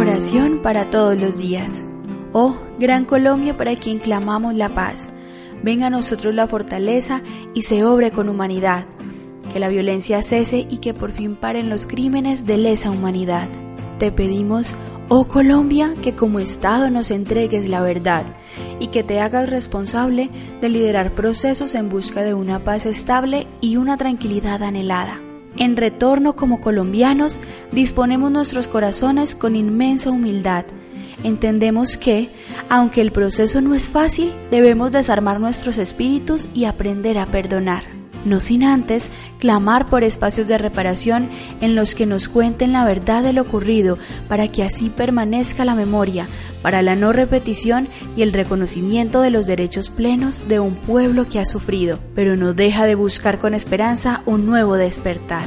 oración para todos los días. Oh, Gran Colombia para quien clamamos la paz. Venga a nosotros la fortaleza y se obre con humanidad. Que la violencia cese y que por fin paren los crímenes de lesa humanidad. Te pedimos, oh Colombia, que como Estado nos entregues la verdad y que te hagas responsable de liderar procesos en busca de una paz estable y una tranquilidad anhelada. En retorno como colombianos, disponemos nuestros corazones con inmensa humildad. Entendemos que, aunque el proceso no es fácil, debemos desarmar nuestros espíritus y aprender a perdonar no sin antes clamar por espacios de reparación en los que nos cuenten la verdad de lo ocurrido para que así permanezca la memoria, para la no repetición y el reconocimiento de los derechos plenos de un pueblo que ha sufrido, pero no deja de buscar con esperanza un nuevo despertar.